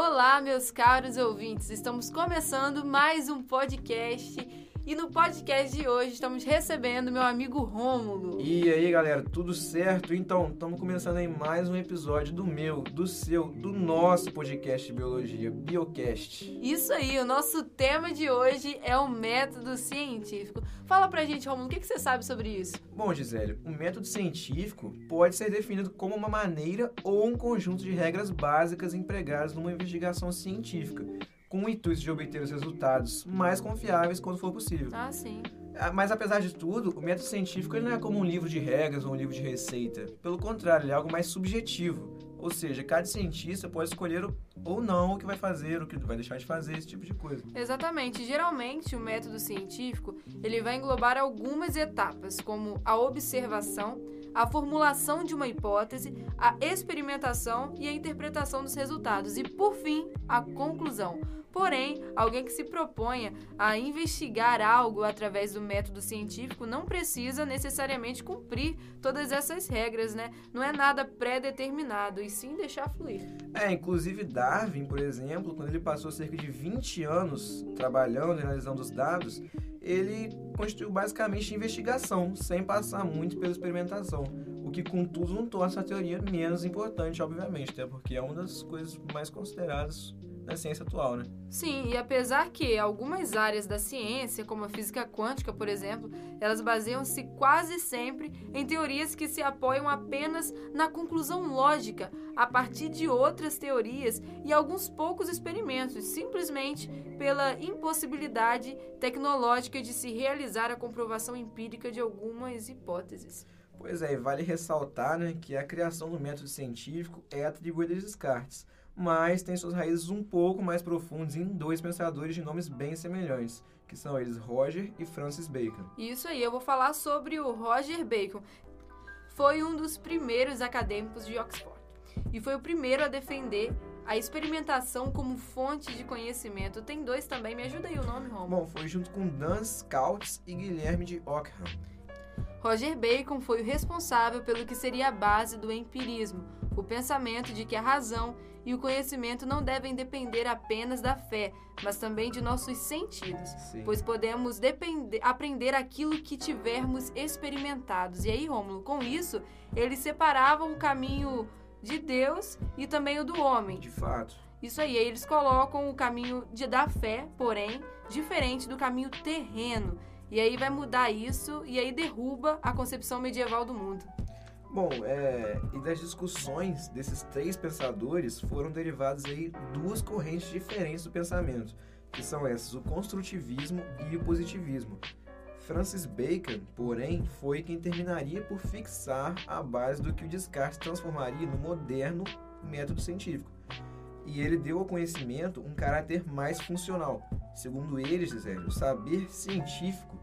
Olá, meus caros ouvintes. Estamos começando mais um podcast e no podcast de hoje estamos recebendo meu amigo Rômulo. E aí, galera, tudo certo? Então, estamos começando aí mais um episódio do meu, do seu, do nosso podcast de biologia, Biocast. Isso aí, o nosso tema de hoje é o método científico. Fala pra gente, Rômulo, o que, que você sabe sobre isso? Bom, Gisele, o método científico pode ser definido como uma maneira ou um conjunto de regras básicas empregadas numa investigação científica com o intuito de obter os resultados mais confiáveis quando for possível. Ah, sim. Ah, mas apesar de tudo, o método científico não é como um livro de regras ou um livro de receita. Pelo contrário, ele é algo mais subjetivo. Ou seja, cada cientista pode escolher ou não o que vai fazer, o que vai deixar de fazer, esse tipo de coisa. Exatamente. Geralmente, o método científico ele vai englobar algumas etapas, como a observação, a formulação de uma hipótese, a experimentação e a interpretação dos resultados e, por fim, a conclusão. Porém, alguém que se proponha a investigar algo através do método científico não precisa necessariamente cumprir todas essas regras, né? Não é nada pré-determinado, e sim deixar fluir. É, inclusive Darwin, por exemplo, quando ele passou cerca de 20 anos trabalhando e analisando os dados, ele constituiu basicamente investigação, sem passar muito pela experimentação. O que, contudo, não torna essa teoria menos importante, obviamente, até porque é uma das coisas mais consideradas na ciência atual, né? Sim, e apesar que algumas áreas da ciência, como a física quântica, por exemplo, elas baseiam-se quase sempre em teorias que se apoiam apenas na conclusão lógica a partir de outras teorias e alguns poucos experimentos, simplesmente pela impossibilidade tecnológica de se realizar a comprovação empírica de algumas hipóteses. Pois é, e vale ressaltar né, que a criação do método científico é atribuída a Descartes mas tem suas raízes um pouco mais profundas em dois pensadores de nomes bem semelhantes, que são eles Roger e Francis Bacon. Isso aí, eu vou falar sobre o Roger Bacon. Foi um dos primeiros acadêmicos de Oxford e foi o primeiro a defender a experimentação como fonte de conhecimento. Tem dois também, me ajuda aí o nome, Romo. Bom, foi junto com Dan Scoutts e Guilherme de Ockham. Roger Bacon foi o responsável pelo que seria a base do empirismo, o pensamento de que a razão e o conhecimento não devem depender apenas da fé, mas também de nossos sentidos, Sim. pois podemos depender, aprender aquilo que tivermos experimentados. E aí, Rômulo, com isso, eles separavam o caminho de Deus e também o do homem. De fato. Isso aí, eles colocam o caminho de, da fé, porém, diferente do caminho terreno. E aí vai mudar isso e aí derruba a concepção medieval do mundo. Bom, é, e das discussões desses três pensadores foram derivadas aí duas correntes diferentes do pensamento, que são essas, o construtivismo e o positivismo. Francis Bacon, porém, foi quem terminaria por fixar a base do que o Descartes transformaria no moderno método científico. E ele deu ao conhecimento um caráter mais funcional. Segundo ele, Gisele, o saber científico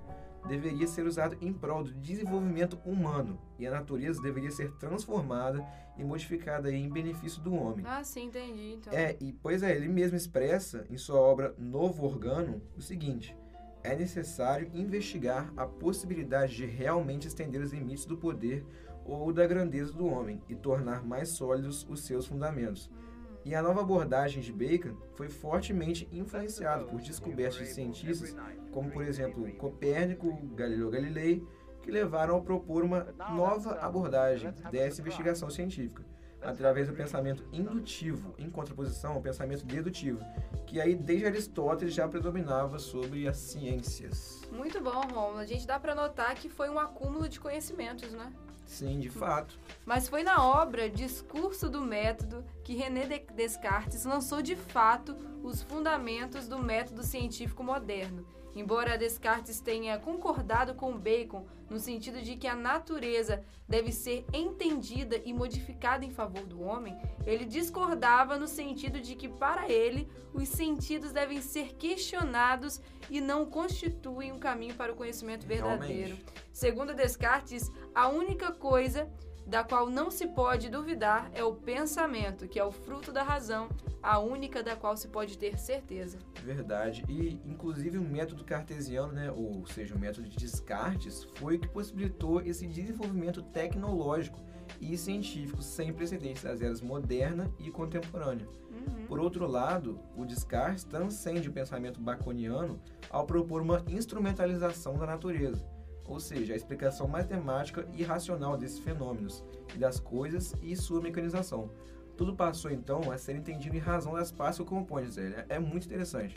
deveria ser usado em prol do desenvolvimento humano e a natureza deveria ser transformada e modificada em benefício do homem. Ah, sim, entendi. Então. É, e pois é, ele mesmo expressa em sua obra Novo Organo o seguinte: é necessário investigar a possibilidade de realmente estender os limites do poder ou da grandeza do homem e tornar mais sólidos os seus fundamentos. Hum. E a nova abordagem de Bacon foi fortemente influenciada por descobertas de cientistas como, por exemplo, Copérnico, Galileu Galilei, que levaram a propor uma nova abordagem dessa investigação científica, através do pensamento indutivo, em contraposição ao pensamento dedutivo, que aí desde Aristóteles já predominava sobre as ciências. Muito bom, Romulo. A gente dá para notar que foi um acúmulo de conhecimentos, né? Sim, de fato. Mas foi na obra Discurso do Método que René Descartes lançou de fato os fundamentos do método científico moderno Embora Descartes tenha concordado com Bacon no sentido de que a natureza deve ser entendida e modificada em favor do homem, ele discordava no sentido de que, para ele, os sentidos devem ser questionados e não constituem um caminho para o conhecimento verdadeiro. Realmente. Segundo Descartes, a única coisa da qual não se pode duvidar é o pensamento, que é o fruto da razão, a única da qual se pode ter certeza. Verdade. E, inclusive, o método cartesiano, né, ou seja, o método de Descartes, foi o que possibilitou esse desenvolvimento tecnológico e científico sem precedentes das eras moderna e contemporânea. Uhum. Por outro lado, o Descartes transcende o pensamento baconiano ao propor uma instrumentalização da natureza, ou seja, a explicação matemática e racional desses fenômenos e das coisas e sua mecanização. Tudo passou então a ser entendido em razão das partes que o compõem, É muito interessante.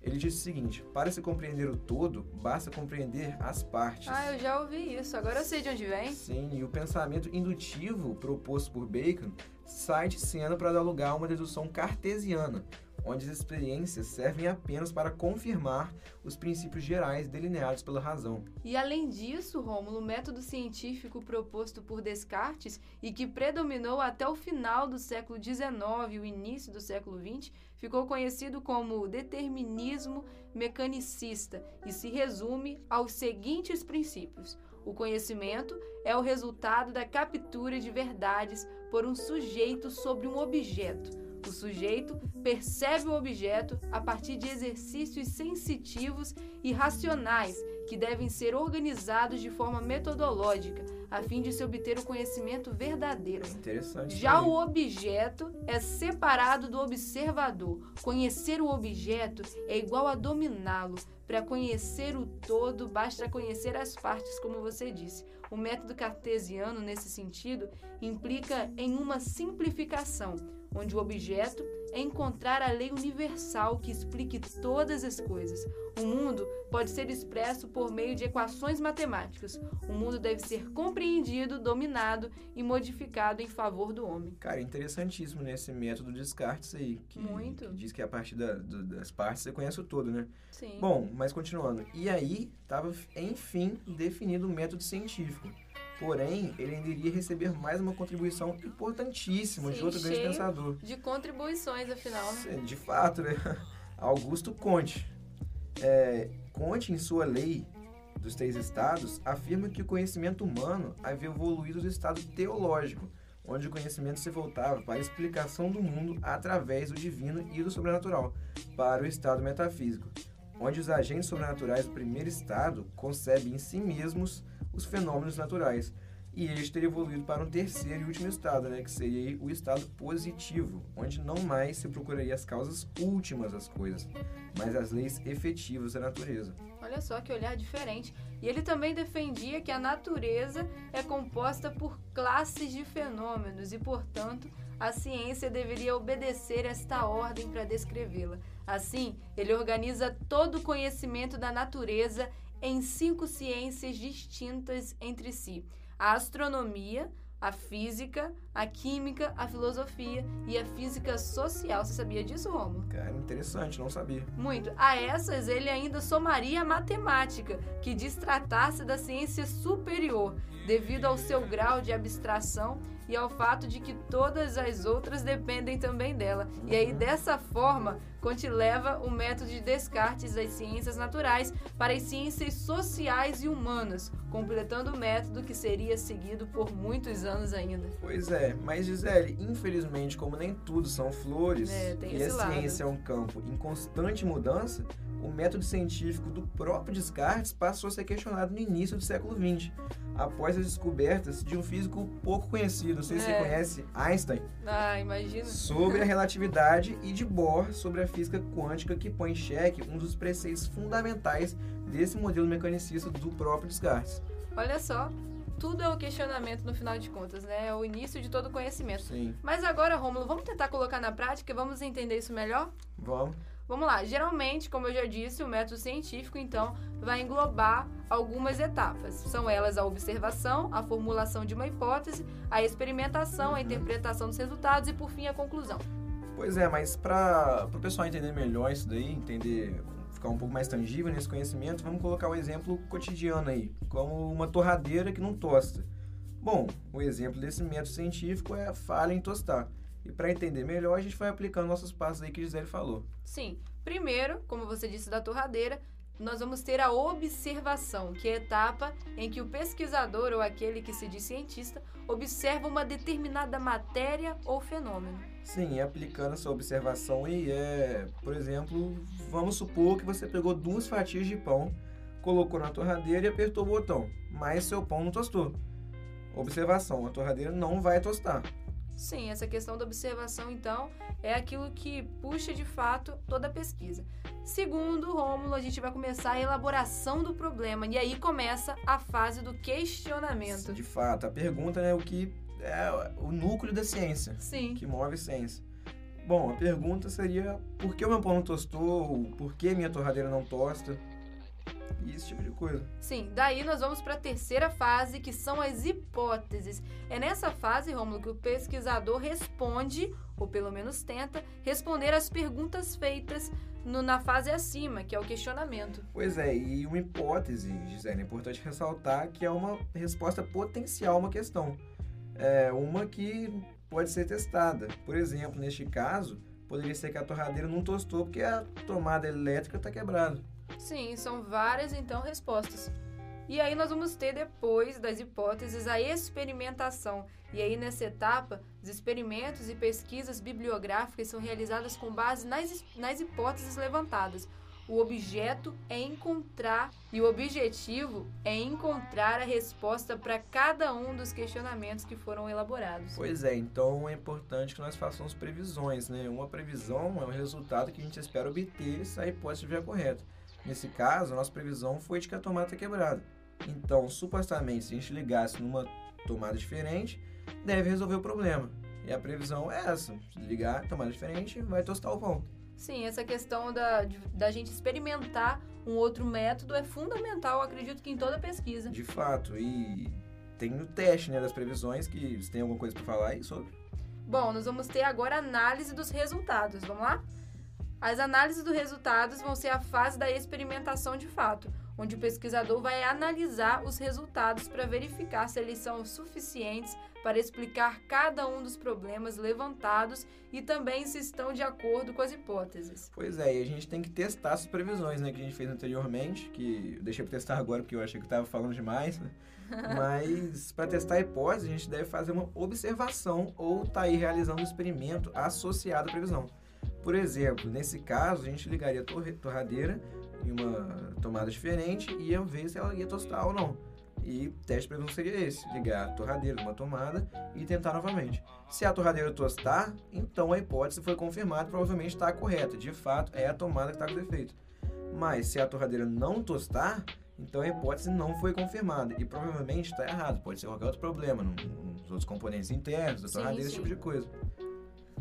Ele disse o seguinte: para se compreender o todo, basta compreender as partes. Ah, eu já ouvi isso, agora eu sei de onde vem. Sim, e o pensamento indutivo proposto por Bacon sai de cena para dar lugar a uma dedução cartesiana, onde as experiências servem apenas para confirmar os princípios gerais delineados pela razão. E além disso, Rômulo, o método científico proposto por Descartes e que predominou até o final do século XIX e o início do século XX, ficou conhecido como determinismo mecanicista e se resume aos seguintes princípios: o conhecimento é o resultado da captura de verdades por um sujeito sobre um objeto. O sujeito percebe o objeto a partir de exercícios sensitivos e racionais que devem ser organizados de forma metodológica, a fim de se obter o conhecimento verdadeiro. Interessante. Já o objeto é separado do observador. Conhecer o objeto é igual a dominá-lo. Para conhecer o todo, basta conhecer as partes, como você disse. O método cartesiano, nesse sentido, implica em uma simplificação, onde o objeto é encontrar a lei universal que explique todas as coisas. O mundo pode ser expresso por meio de equações matemáticas. O mundo deve ser compreendido, dominado e modificado em favor do homem. Cara, interessantíssimo nesse né, método de Descartes aí. Que, Muito. Que diz que a partir da, do, das partes você conhece o todo, né? Sim. Bom, mas continuando. E aí estava, enfim, definido o método científico. Porém, ele ainda iria receber mais uma contribuição importantíssima Sim, de outro grande pensador. De contribuições, afinal. Né? De fato, né? Augusto Conte. É, Conte, em sua lei dos três estados, afirma que o conhecimento humano havia evoluído do estado teológico, onde o conhecimento se voltava para a explicação do mundo através do divino e do sobrenatural, para o estado metafísico, onde os agentes sobrenaturais do primeiro estado concebem em si mesmos os fenômenos naturais. E este teria evoluído para um terceiro e último estado, né, que seria o estado positivo, onde não mais se procuraria as causas últimas das coisas, mas as leis efetivas da natureza. Olha só que olhar diferente. E ele também defendia que a natureza é composta por classes de fenômenos e, portanto, a ciência deveria obedecer esta ordem para descrevê-la. Assim, ele organiza todo o conhecimento da natureza em cinco ciências distintas entre si: a astronomia, a física, a química, a filosofia e a física social. Você sabia disso, Romulo? Cara, interessante, não sabia. Muito. A essas ele ainda somaria a matemática, que diz tratar-se da ciência superior, devido ao seu grau de abstração e ao fato de que todas as outras dependem também dela. E aí, dessa forma, Conte leva o método de Descartes das ciências naturais para as ciências sociais e humanas, completando o método que seria seguido por muitos anos ainda. Pois é, mas Gisele, infelizmente, como nem tudo são flores é, e a lado. ciência é um campo em constante mudança, o método científico do próprio Descartes passou a ser questionado no início do século XX, após as descobertas de um físico pouco conhecido, não sei é. se você é. conhece, Einstein. Ah, imagina. Sobre a relatividade e de Bohr sobre a física quântica que põe em xeque um dos preceitos fundamentais desse modelo mecanicista do próprio Descartes. Olha só, tudo é o questionamento no final de contas, né? É o início de todo o conhecimento. Sim. Mas agora, Rômulo, vamos tentar colocar na prática, vamos entender isso melhor? Vamos. Vamos lá, geralmente, como eu já disse, o método científico, então, vai englobar algumas etapas. São elas a observação, a formulação de uma hipótese, a experimentação, a interpretação dos resultados e, por fim, a conclusão. Pois é, mas para o pessoal entender melhor isso daí, entender, ficar um pouco mais tangível nesse conhecimento, vamos colocar um exemplo cotidiano aí, como uma torradeira que não tosta. Bom, o exemplo desse método científico é a falha em tostar. E para entender melhor, a gente vai aplicando nossos passos aí que Gisele falou. Sim. Primeiro, como você disse da torradeira, nós vamos ter a observação, que é a etapa em que o pesquisador ou aquele que se diz cientista observa uma determinada matéria ou fenômeno. Sim, aplicando essa observação aí é, por exemplo, vamos supor que você pegou duas fatias de pão, colocou na torradeira e apertou o botão, mas seu pão não tostou. Observação: a torradeira não vai tostar. Sim, essa questão da observação, então, é aquilo que puxa de fato toda a pesquisa. Segundo Rômulo, a gente vai começar a elaboração do problema e aí começa a fase do questionamento. De fato, a pergunta é o que é o núcleo da ciência. Sim. Que move a ciência. Bom, a pergunta seria por que o meu pão não tostou? Por que minha torradeira não tosta? E esse tipo de coisa. Sim, daí nós vamos para a terceira fase, que são as hipóteses. É nessa fase, Rômulo, que o pesquisador responde, ou pelo menos tenta, responder às perguntas feitas no, na fase acima, que é o questionamento. Pois é, e uma hipótese, Gisele, é importante ressaltar que é uma resposta potencial a uma questão. É uma que pode ser testada. Por exemplo, neste caso, poderia ser que a torradeira não tostou porque a tomada elétrica está quebrada. Sim, são várias então respostas. E aí nós vamos ter depois das hipóteses a experimentação. E aí nessa etapa, os experimentos e pesquisas bibliográficas são realizadas com base nas, nas hipóteses levantadas. O objeto é encontrar e o objetivo é encontrar a resposta para cada um dos questionamentos que foram elaborados. Pois é, então é importante que nós façamos previsões, né? Uma previsão é um resultado que a gente espera obter se a hipótese estiver correta. Nesse caso, a nossa previsão foi de que a tomada está quebrada. Então, supostamente, se a gente ligasse numa tomada diferente, deve resolver o problema. E a previsão é essa: se ligar tomada diferente, vai tostar o pão. Sim, essa questão da, da gente experimentar um outro método é fundamental, acredito que em toda pesquisa. De fato, e tem o teste né, das previsões, que você tem alguma coisa para falar aí sobre? Bom, nós vamos ter agora análise dos resultados, vamos lá? As análises dos resultados vão ser a fase da experimentação de fato, onde o pesquisador vai analisar os resultados para verificar se eles são suficientes para explicar cada um dos problemas levantados e também se estão de acordo com as hipóteses. Pois é, e a gente tem que testar as previsões né, que a gente fez anteriormente, que eu deixei para testar agora porque eu achei que estava falando demais, né? Mas para testar a hipótese, a gente deve fazer uma observação ou estar tá aí realizando um experimento associado à previsão. Por exemplo, nesse caso, a gente ligaria a torradeira em uma tomada diferente e ia ver se ela ia tostar ou não. E o teste de previsão seria esse: ligar a torradeira numa tomada e tentar novamente. Se a torradeira tostar, então a hipótese foi confirmada e provavelmente está correta. De fato, é a tomada que está com defeito. Mas se a torradeira não tostar, então a hipótese não foi confirmada e provavelmente está errado. Pode ser qualquer outro problema nos outros componentes internos da torradeira, esse tipo de coisa.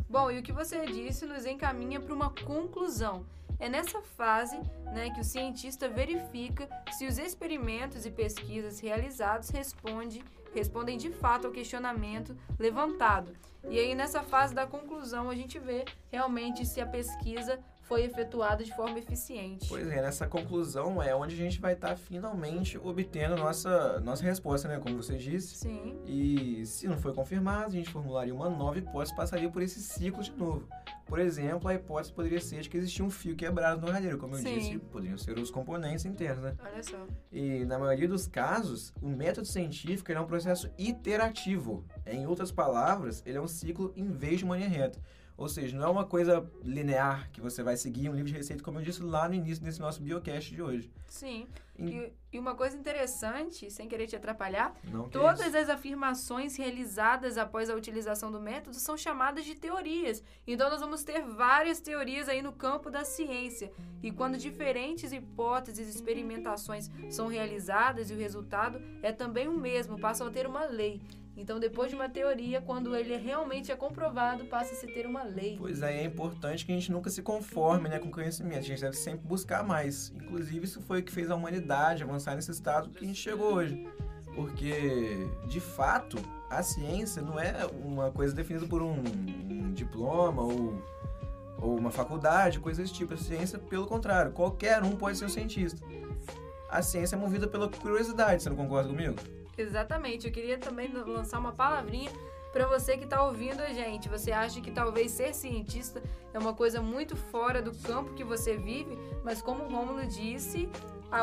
Bom, e o que você disse nos encaminha para uma conclusão. É nessa fase né, que o cientista verifica se os experimentos e pesquisas realizados responde, respondem de fato ao questionamento levantado. E aí, nessa fase da conclusão, a gente vê realmente se a pesquisa foi efetuado de forma eficiente. Pois é, nessa conclusão é onde a gente vai estar tá finalmente obtendo nossa, nossa resposta, né? Como você disse. Sim. E se não foi confirmado, a gente formularia uma nova hipótese passaria por esse ciclo de novo. Por exemplo, a hipótese poderia ser de que existia um fio quebrado no radiador, como eu Sim. disse, poderiam ser os componentes internos, né? Olha só. E na maioria dos casos, o método científico é um processo iterativo. Em outras palavras, ele é um ciclo em vez de uma linha reta. Ou seja, não é uma coisa linear que você vai seguir um livro de receita, como eu disse lá no início desse nosso biocast de hoje. Sim. E, e uma coisa interessante, sem querer te atrapalhar, não todas as afirmações realizadas após a utilização do método são chamadas de teorias. Então nós vamos ter várias teorias aí no campo da ciência. E quando diferentes hipóteses e experimentações são realizadas e o resultado é também o mesmo, passam a ter uma lei. Então, depois de uma teoria, quando ele realmente é comprovado, passa a se ter uma lei. Pois é, é importante que a gente nunca se conforme né, com conhecimento. A gente deve sempre buscar mais. Inclusive, isso foi o que fez a humanidade avançar nesse estado que a gente chegou hoje. Porque, de fato, a ciência não é uma coisa definida por um, um diploma ou, ou uma faculdade, coisas desse tipo. A ciência, pelo contrário, qualquer um pode ser um cientista. A ciência é movida pela curiosidade, você não concorda comigo? Exatamente. Eu queria também lançar uma palavrinha para você que está ouvindo a gente. Você acha que talvez ser cientista é uma coisa muito fora do campo que você vive, mas como o Rômulo disse,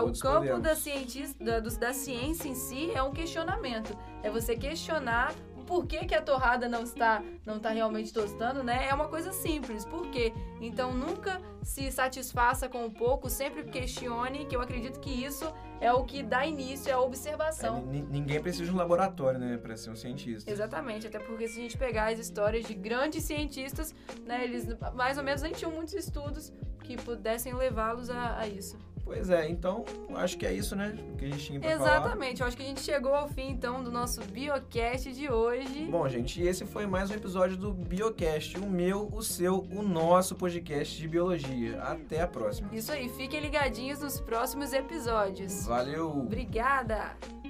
o campo da, cientista, da, da ciência em si é um questionamento. É você questionar por que, que a torrada não está, não está realmente tostando, né? É uma coisa simples. Por quê? Então nunca se satisfaça com um pouco, sempre questione, que eu acredito que isso é o que dá início à observação. É, ninguém precisa de um laboratório, né, para ser um cientista. Exatamente, até porque se a gente pegar as histórias de grandes cientistas, né, eles mais ou menos nem tinham muitos estudos que pudessem levá-los a, a isso. Pois é, então acho que é isso, né? Que a gente tinha pra Exatamente, falar. acho que a gente chegou ao fim então do nosso Biocast de hoje. Bom, gente, esse foi mais um episódio do Biocast, o meu, o seu, o nosso podcast de biologia. Até a próxima. Isso aí, fiquem ligadinhos nos próximos episódios. Valeu! Obrigada!